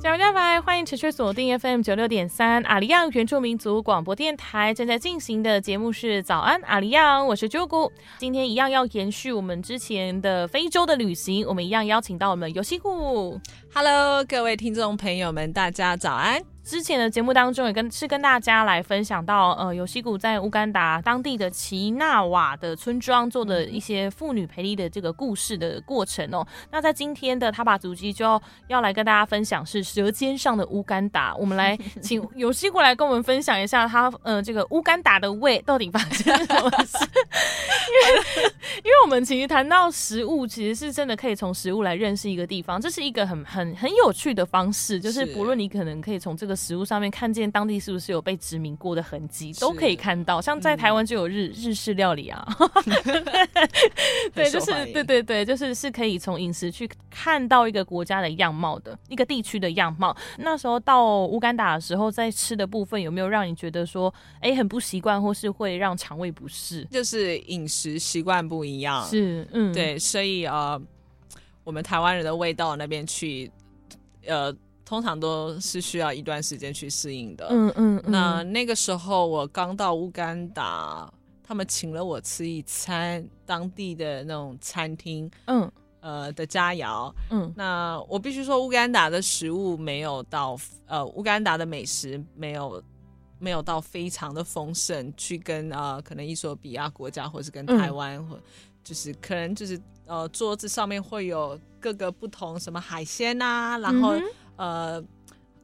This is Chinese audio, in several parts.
加油加白，欢迎持续锁定 FM 九六点三阿里亚原住民族广播电台正在进行的节目是早安阿里亚，我是 j 姑。今天一样要延续我们之前的非洲的旅行，我们一样邀请到我们游戏库。Hello，各位听众朋友们，大家早安。之前的节目当中也跟是跟大家来分享到，呃，有西谷在乌干达当地的奇纳瓦的村庄做的一些妇女陪礼的这个故事的过程哦。那在今天的他把足迹就要要来跟大家分享是舌尖上的乌干达，我们来 请有西谷来跟我们分享一下他呃这个乌干达的胃到底发生什么事？因为 因为我们其实谈到食物，其实是真的可以从食物来认识一个地方，这是一个很很很有趣的方式，就是不论你可能可以从这个。食物上面看见当地是不是有被殖民过的痕迹，都可以看到。像在台湾就有日日式料理啊，对，就是对对对，就是是可以从饮食去看到一个国家的样貌的一个地区的样貌。那时候到乌干达的时候，在吃的部分有没有让你觉得说，哎，很不习惯，或是会让肠胃不适？就是饮食习惯不一样，是嗯，对，所以呃，我们台湾人的味道那边去，呃。通常都是需要一段时间去适应的。嗯嗯。那那个时候我刚到乌干达，他们请了我吃一餐当地的那种餐厅，嗯，呃的佳肴。嗯。那我必须说，乌干达的食物没有到，呃，乌干达的美食没有没有到非常的丰盛，去跟呃可能伊索比亚国家，或是跟台湾，或就是可能就是呃桌子上面会有各个不同什么海鲜啊，然后。呃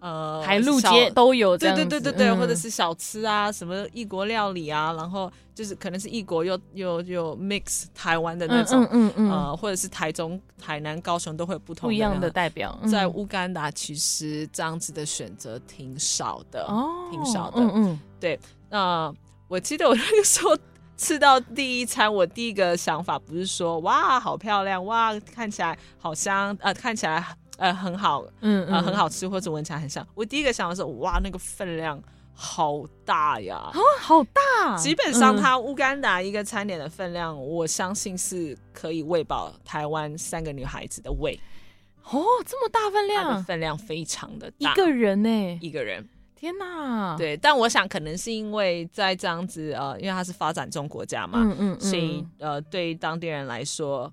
呃，海陆街都有，对对对对对，或者是小吃啊，什么异国料理啊，然后就是可能是异国又又又 mix 台湾的那种，嗯嗯呃，或者是台中、台南、高雄都会有不同不一样的代表。在乌干达其实这样子的选择挺少的，哦，挺少的，嗯嗯，对。那我记得我那个时候吃到第一餐，我第一个想法不是说哇好漂亮，哇看起来好香，呃看起来。呃，很好，嗯，呃，很好吃，或者闻起来很香。我第一个想的是，哇，那个分量好大呀！啊，好大！基本上，它乌干达一个餐点的分量，我相信是可以喂饱台湾三个女孩子的胃。哦，这么大分量，分量非常的大，一个人呢，一个人。天哪！对，但我想可能是因为在这样子，呃，因为它是发展中国家嘛，嗯嗯，所以呃，对当地人来说。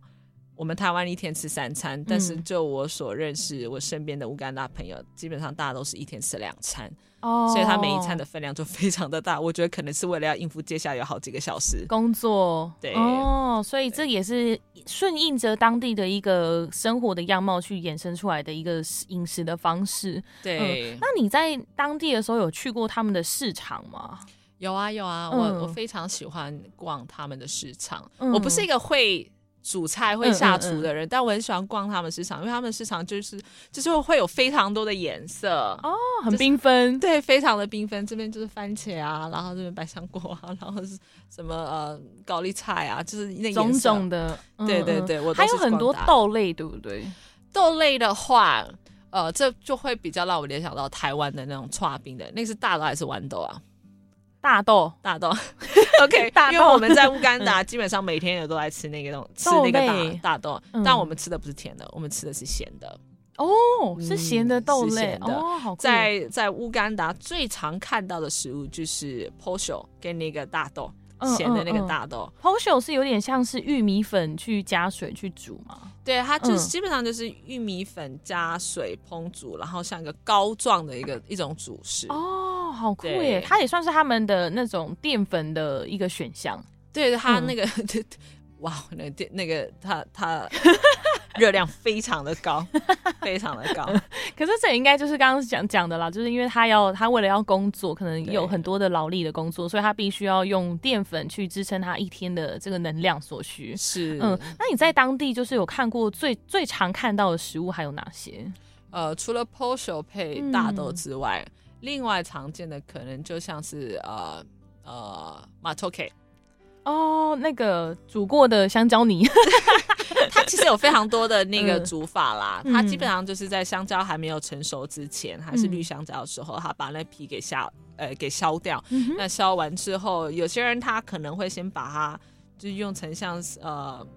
我们台湾一天吃三餐，但是就我所认识，我身边的乌干达朋友，基本上大家都是一天吃两餐，哦，所以他每一餐的分量就非常的大。我觉得可能是为了要应付接下来有好几个小时工作，对，哦，所以这也是顺应着当地的一个生活的样貌去衍生出来的一个饮食的方式。对，那你在当地的时候有去过他们的市场吗？有啊，有啊，我我非常喜欢逛他们的市场。我不是一个会。煮菜会下厨的人，但我很喜欢逛他们市场，因为他们市场就是就是会有非常多的颜色哦，很缤纷，对，非常的缤纷。这边就是番茄啊，然后这边百香果啊，然后是什么呃高丽菜啊，就是那种种的。对对对，我还有很多豆类，对不对？豆类的话，呃，这就会比较让我联想到台湾的那种串冰的，那是大豆还是豌豆啊？大豆，大豆，OK，因为我们在乌干达基本上每天也都在吃那个种吃那个大大豆，但我们吃的不是甜的，我们吃的是咸的。哦，是咸的豆类。哦，好。在在乌干达最常看到的食物就是 posho 跟那个大豆，咸的那个大豆。posho 是有点像是玉米粉去加水去煮嘛？对，它就是基本上就是玉米粉加水烹煮，然后像一个膏状的一个一种主食。哦，好酷耶！它也算是他们的那种淀粉的一个选项。对，它那个，哇，那电那个它它。热量非常的高，非常的高。可是这应该就是刚刚讲讲的啦，就是因为他要他为了要工作，可能有很多的劳力的工作，所以他必须要用淀粉去支撑他一天的这个能量所需。是，嗯，那你在当地就是有看过最最常看到的食物还有哪些？呃，除了 posho 配大豆之外，另外常见的可能就像是呃呃 matoke。哦，那个煮过的香蕉泥，它其实有非常多的那个煮法啦。它基本上就是在香蕉还没有成熟之前，还是绿香蕉的时候，它把那皮给削，呃，给削掉。那削完之后，有些人他可能会先把它就用成像呃，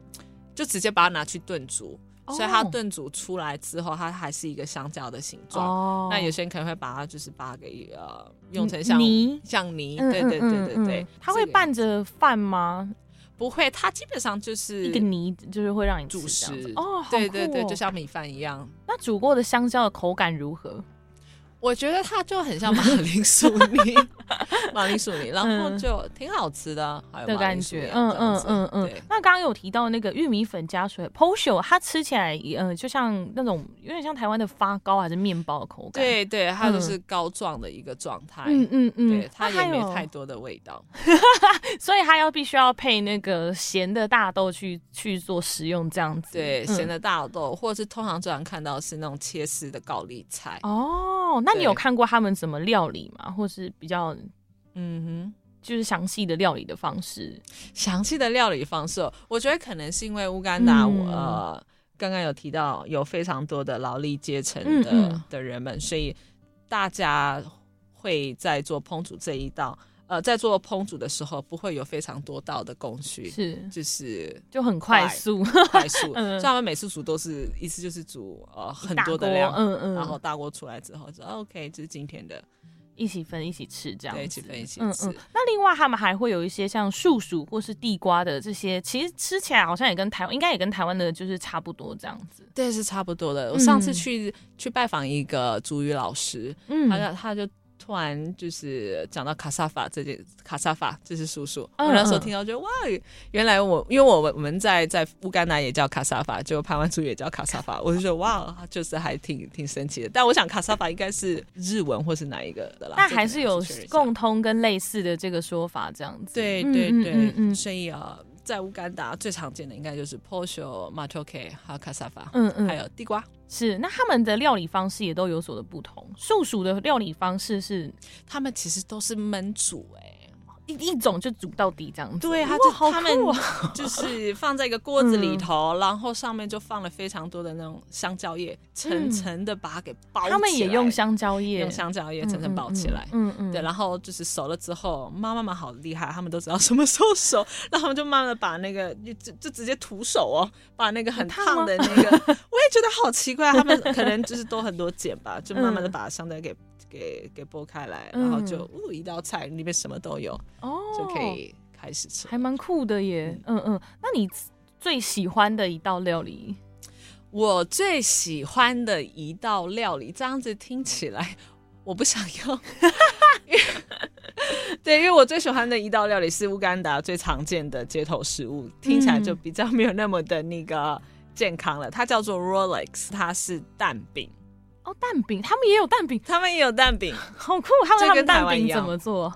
就直接把它拿去炖煮。所以它炖煮出来之后，它还是一个香蕉的形状。哦那有些人可能会把它就是把它给呃用成像泥，像泥。对对对对对。它会拌着饭吗？不会，它基本上就是一个泥，就是会让你主食。哦，对对对，就像米饭一样。那煮过的香蕉的口感如何？我觉得它就很像 马铃薯泥，马铃薯泥，然后就挺好吃的，的感觉，嗯嗯嗯嗯。那刚刚有提到那个玉米粉加水 p o s h o 它吃起来，嗯，就像那种有点像台湾的发糕还是面包的口感。对对，它就是膏状的一个状态。嗯嗯嗯，对，它也没太多的味道，所以它要必须要配那个咸的大豆去去做食用这样子。对，咸的大豆，或者是通常最常看到是那种切丝的高丽菜。哦，那。那你有看过他们怎么料理吗？或是比较，嗯哼，就是详细的料理的方式。详细的料理方式，我觉得可能是因为乌干达，我呃刚刚有提到有非常多的劳力阶层的的人们，所以大家会在做烹煮这一道。呃，在做烹煮的时候，不会有非常多道的工序，是就是就很快速，快速。所以他们每次煮都是一次就是煮呃很多的量，嗯嗯，然后大锅出来之后就 OK，这是今天的，一起分一起吃这样，对，一起分一起吃。那另外他们还会有一些像树薯或是地瓜的这些，其实吃起来好像也跟台湾应该也跟台湾的就是差不多这样子，对，是差不多的。我上次去去拜访一个主语老师，嗯，他他就。突然就是讲到卡萨法这件卡萨法，这是叔叔。我那时候听到，觉得哇，原来我因为我们我们在在乌干达也叫卡萨法，就台湾族也叫卡萨法，我就觉得哇，就是还挺挺神奇的。但我想卡萨法应该是日文或是哪一个的啦？但还是有共通跟类似的这个说法，这样子。对对对，嗯所以啊，在乌干达最常见的应该就是 posho、matoke 还有卡萨法，嗯嗯，还有地瓜。是，那他们的料理方式也都有所的不同。素薯的料理方式是，他们其实都是焖煮，哎。一一种就煮到底这样子，对，他就他们 就是放在一个锅子里头，然后上面就放了非常多的那种香蕉叶，层层的把它给包起来。他们也用香蕉叶，用香蕉叶层层包起来。嗯嗯，对，然后就是熟了之后，妈妈们好厉害，他们都知道什么时候熟，然后他们就慢慢的把那个就就直接徒手哦，把那个很烫的那个，我也觉得好奇怪，他们可能就是多很多茧吧，就慢慢的把香蕉给。给给剥开来，然后就呜一道菜里面什么都有哦，就可以开始吃，还蛮酷的耶。嗯嗯，那你最喜欢的一道料理？我最喜欢的一道料理，这样子听起来我不想要。对，因为我最喜欢的一道料理是乌干达最常见的街头食物，听起来就比较没有那么的那个健康了。它叫做 Rolex，它是蛋饼。哦，蛋饼，他们也有蛋饼，他们也有蛋饼，好酷！他们他们蛋饼怎么做？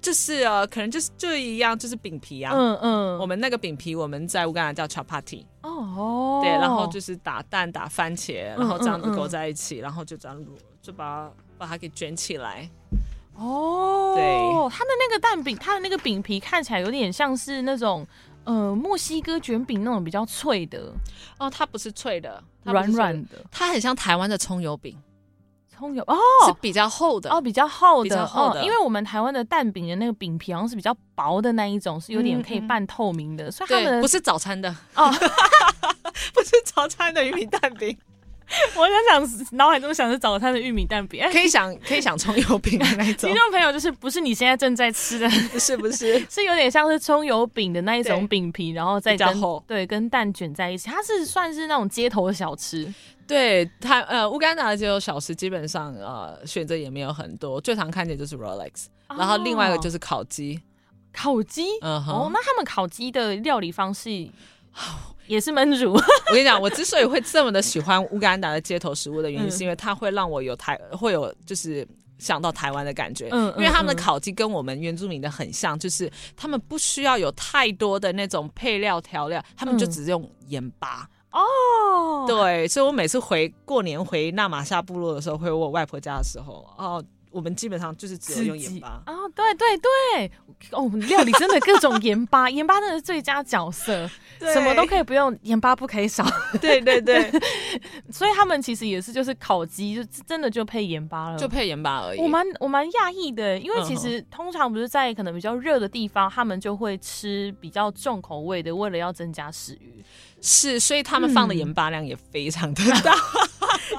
就是呃，可能就是就一样，就是饼皮啊。嗯嗯，我们那个饼皮，我们在乌干达叫 chapati。哦哦，对，然后就是打蛋、打番茄，然后这样子勾在一起，然后就这样卤，就把把它给卷起来。哦，对，它的那个蛋饼，它的那个饼皮看起来有点像是那种。呃，墨西哥卷饼那种比较脆的。哦，它不是脆的，软软的，它很像台湾的葱油饼。葱油哦，是比较厚的。哦，比较厚的，厚的。因为我们台湾的蛋饼的那个饼皮好像是比较薄的那一种，是有点可以半透明的，所以他们不是早餐的。哦，不是早餐的玉米蛋饼。我想想，脑海中想着早餐的玉米蛋饼，可以想可以想葱油饼的那种。听众朋友，就是不是你现在正在吃的，不是不是，是有点像是葱油饼的那一种饼皮，然后再跟对跟蛋卷在一起，它是算是那种街头的小吃。对它呃，乌干达的街头小吃基本上呃选择也没有很多，最常看见就是 Rolex，然后另外一个就是烤鸡，烤鸡，嗯哦，那他们烤鸡的料理方式。也是焖煮。我跟你讲，我之所以会这么的喜欢乌干达的街头食物的原因，是因为它会让我有台会有就是想到台湾的感觉。嗯，因为他们的烤鸡跟我们原住民的很像，就是他们不需要有太多的那种配料调料，他们就只用盐巴。哦，对，所以我每次回过年回纳马夏部落的时候，回我外婆家的时候，哦。我们基本上就是只有用盐巴啊，对对对，哦，料理真的各种盐巴，盐巴真的是最佳角色，什么都可以不用，盐巴不可以少。对 对对，所以他们其实也是就是烤鸡，就真的就配盐巴了，就配盐巴而已。我蛮我蛮讶异的，因为其实通常不是在可能比较热的地方，他们就会吃比较重口味的，为了要增加食欲。是，所以他们放的盐巴量也非常的大。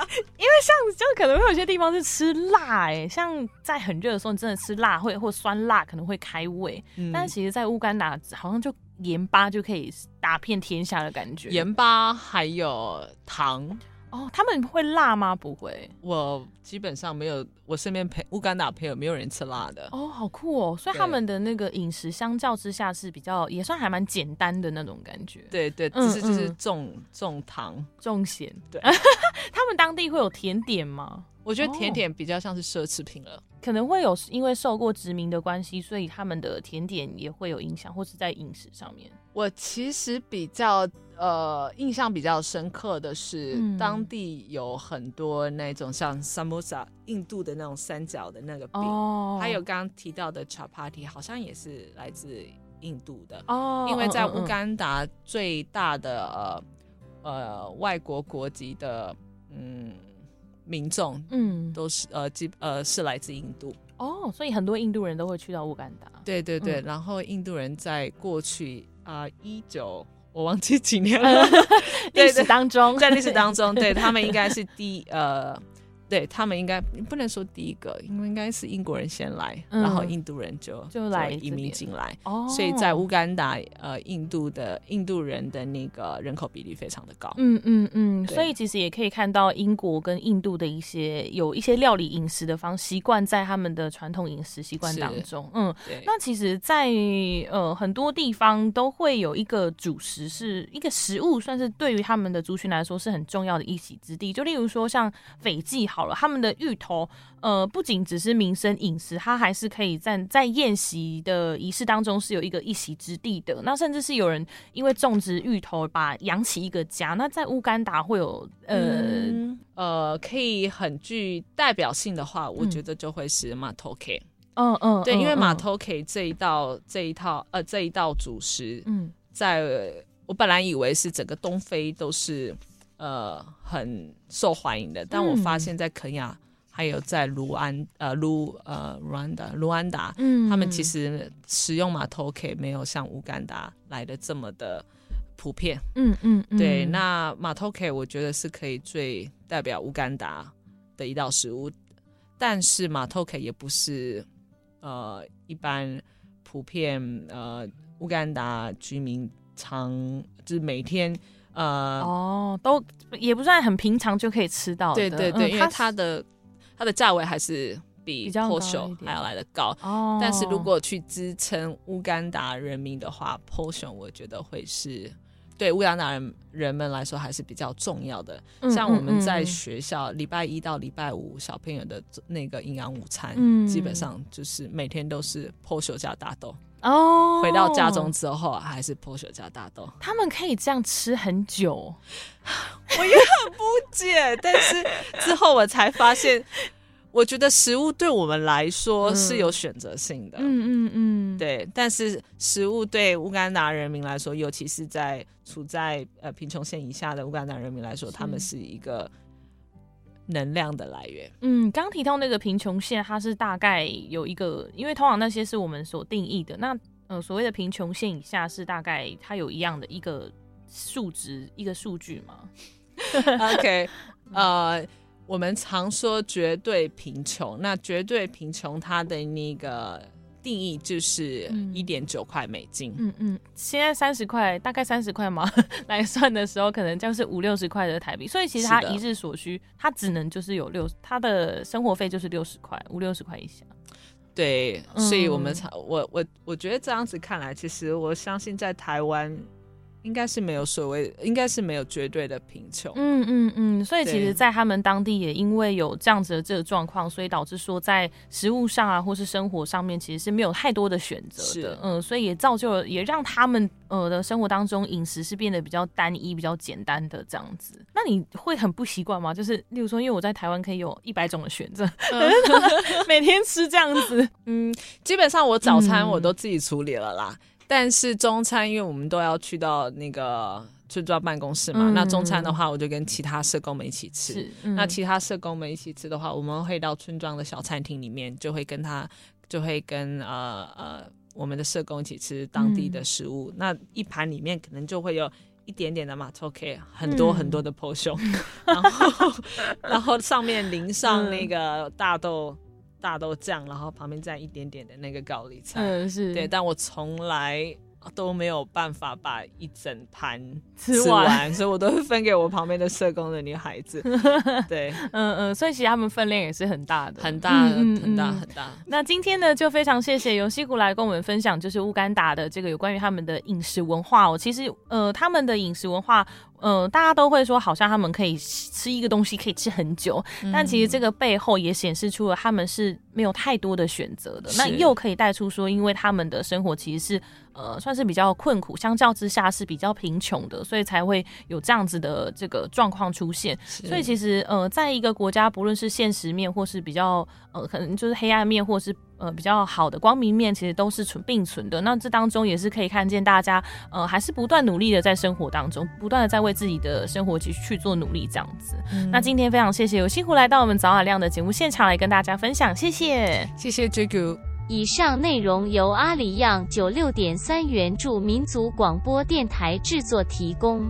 因为像就可能会有些地方是吃辣，哎，像在很热的时候，你真的吃辣会或酸辣可能会开胃。但是其实，在乌干达好像就盐巴就可以打遍天下的感觉。盐巴还有糖。哦，他们会辣吗？不会，我基本上没有。我身边陪乌干达朋友没有人吃辣的。哦，好酷哦！所以他们的那个饮食相较之下是比较也算还蛮简单的那种感觉。对对，只是就是重重糖重咸。对，他们当地会有甜点吗？我觉得甜点比较像是奢侈品了，可能会有因为受过殖民的关系，所以他们的甜点也会有影响，或是在饮食上面。我其实比较呃印象比较深刻的是，当地有很多那种像 samosa 印度的那种三角的那个饼，还有刚刚提到的 chapati，好像也是来自印度的哦。因为在乌干达最大的呃呃外国国籍的嗯。民众，嗯，都是呃，基呃是来自印度哦，所以很多印度人都会去到乌干达。对对对，然后印度人在过去啊，一九我忘记几年了，历史当中，在历史当中，对他们应该是第呃。对他们应该不能说第一个，因为应该是英国人先来，然后印度人就就来移民进来。哦，所以在乌干达，呃，印度的印度人的那个人口比例非常的高。嗯嗯嗯，所以其实也可以看到英国跟印度的一些有一些料理饮食的方习惯在他们的传统饮食习惯当中。嗯，那其实，在呃很多地方都会有一个主食，是一个食物，算是对于他们的族群来说是很重要的一席之地。就例如说像斐济。好了，他们的芋头，呃，不仅只是民生饮食，它还是可以在在宴席的仪式当中是有一个一席之地的。那甚至是有人因为种植芋头，把养起一个家。那在乌干达会有，呃呃，可以很具代表性的话，我觉得就会是马头 K。嗯嗯，对，因为马头 K 这一道这一套呃这一道主食，嗯，在我本来以为是整个东非都是。呃，很受欢迎的，但我发现，在肯亚还有在卢安呃卢呃卢安达卢安达，嗯，他们其实使用马头 K 没有像乌干达来的这么的普遍，嗯嗯，对，那马头 K 我觉得是可以最代表乌干达的一道食物，但是马头 K 也不是呃一般普遍呃乌干达居民常就是每天。呃哦，都也不算很平常就可以吃到的，对对对，因为它的它的价位还是比 Porsche 还要来的高。哦，但是如果去支撑乌干达人民的话，Porsche 我觉得会是对乌干达人人们来说还是比较重要的。像我们在学校礼拜一到礼拜五小朋友的那个营养午餐，基本上就是每天都是 Porsche 加大豆。哦，回到家中之后还是破雪加大豆，他们可以这样吃很久，我也很不解。但是之后我才发现，我觉得食物对我们来说是有选择性的，嗯嗯嗯，对。但是食物对乌干达人民来说，尤其是在处在呃贫穷线以下的乌干达人民来说，他们是一个。能量的来源。嗯，刚提到那个贫穷线，它是大概有一个，因为通常那些是我们所定义的。那呃，所谓的贫穷线以下是大概它有一样的一个数值、一个数据吗？OK，呃，我们常说绝对贫穷，那绝对贫穷它的那个。定义就是一点九块美金。嗯嗯，现在三十块，大概三十块嘛 来算的时候，可能就是五六十块的台币。所以其实他一日所需，他只能就是有六，他的生活费就是六十块，五六十块以下。对，所以我们才我我我觉得这样子看来，其实我相信在台湾。应该是没有所谓，应该是没有绝对的贫穷。嗯嗯嗯，所以其实，在他们当地也因为有这样子的这个状况，所以导致说在食物上啊，或是生活上面，其实是没有太多的选择的。嗯，所以也造就了，也让他们呃的生活当中饮食是变得比较单一、比较简单的这样子。那你会很不习惯吗？就是例如说，因为我在台湾可以有一百种的选择，每天吃这样子。嗯，基本上我早餐我都自己处理了啦。但是中餐，因为我们都要去到那个村庄办公室嘛，那中餐的话，我就跟其他社工们一起吃。那其他社工们一起吃的话，我们会到村庄的小餐厅里面，就会跟他，就会跟呃呃我们的社工一起吃当地的食物。那一盘里面可能就会有一点点的马托 K，很多很多的破胸，然后然后上面淋上那个大豆。大豆酱，然后旁边再一点点的那个高丽菜，嗯，是对，但我从来。都没有办法把一整盘吃完，所以我都会分给我旁边的社工的女孩子。对，嗯嗯，所以其实他们分量也是很大的，很大，很大，很大。那今天呢，就非常谢谢尤西古来跟我们分享，就是乌干达的这个有关于他们的饮食文化。我其实，呃，他们的饮食文化，呃，大家都会说，好像他们可以吃一个东西可以吃很久，但其实这个背后也显示出了他们是没有太多的选择的。那又可以带出说，因为他们的生活其实是。呃，算是比较困苦，相较之下是比较贫穷的，所以才会有这样子的这个状况出现。所以其实呃，在一个国家，不论是现实面，或是比较呃，可能就是黑暗面，或是呃比较好的光明面，其实都是存并存的。那这当中也是可以看见大家呃，还是不断努力的在生活当中，不断的在为自己的生活去去做努力这样子。那今天非常谢谢有辛苦来到我们早晚亮的节目现场来跟大家分享，谢谢，谢谢 j a g o 以上内容由阿里样九六点三元助民族广播电台制作提供。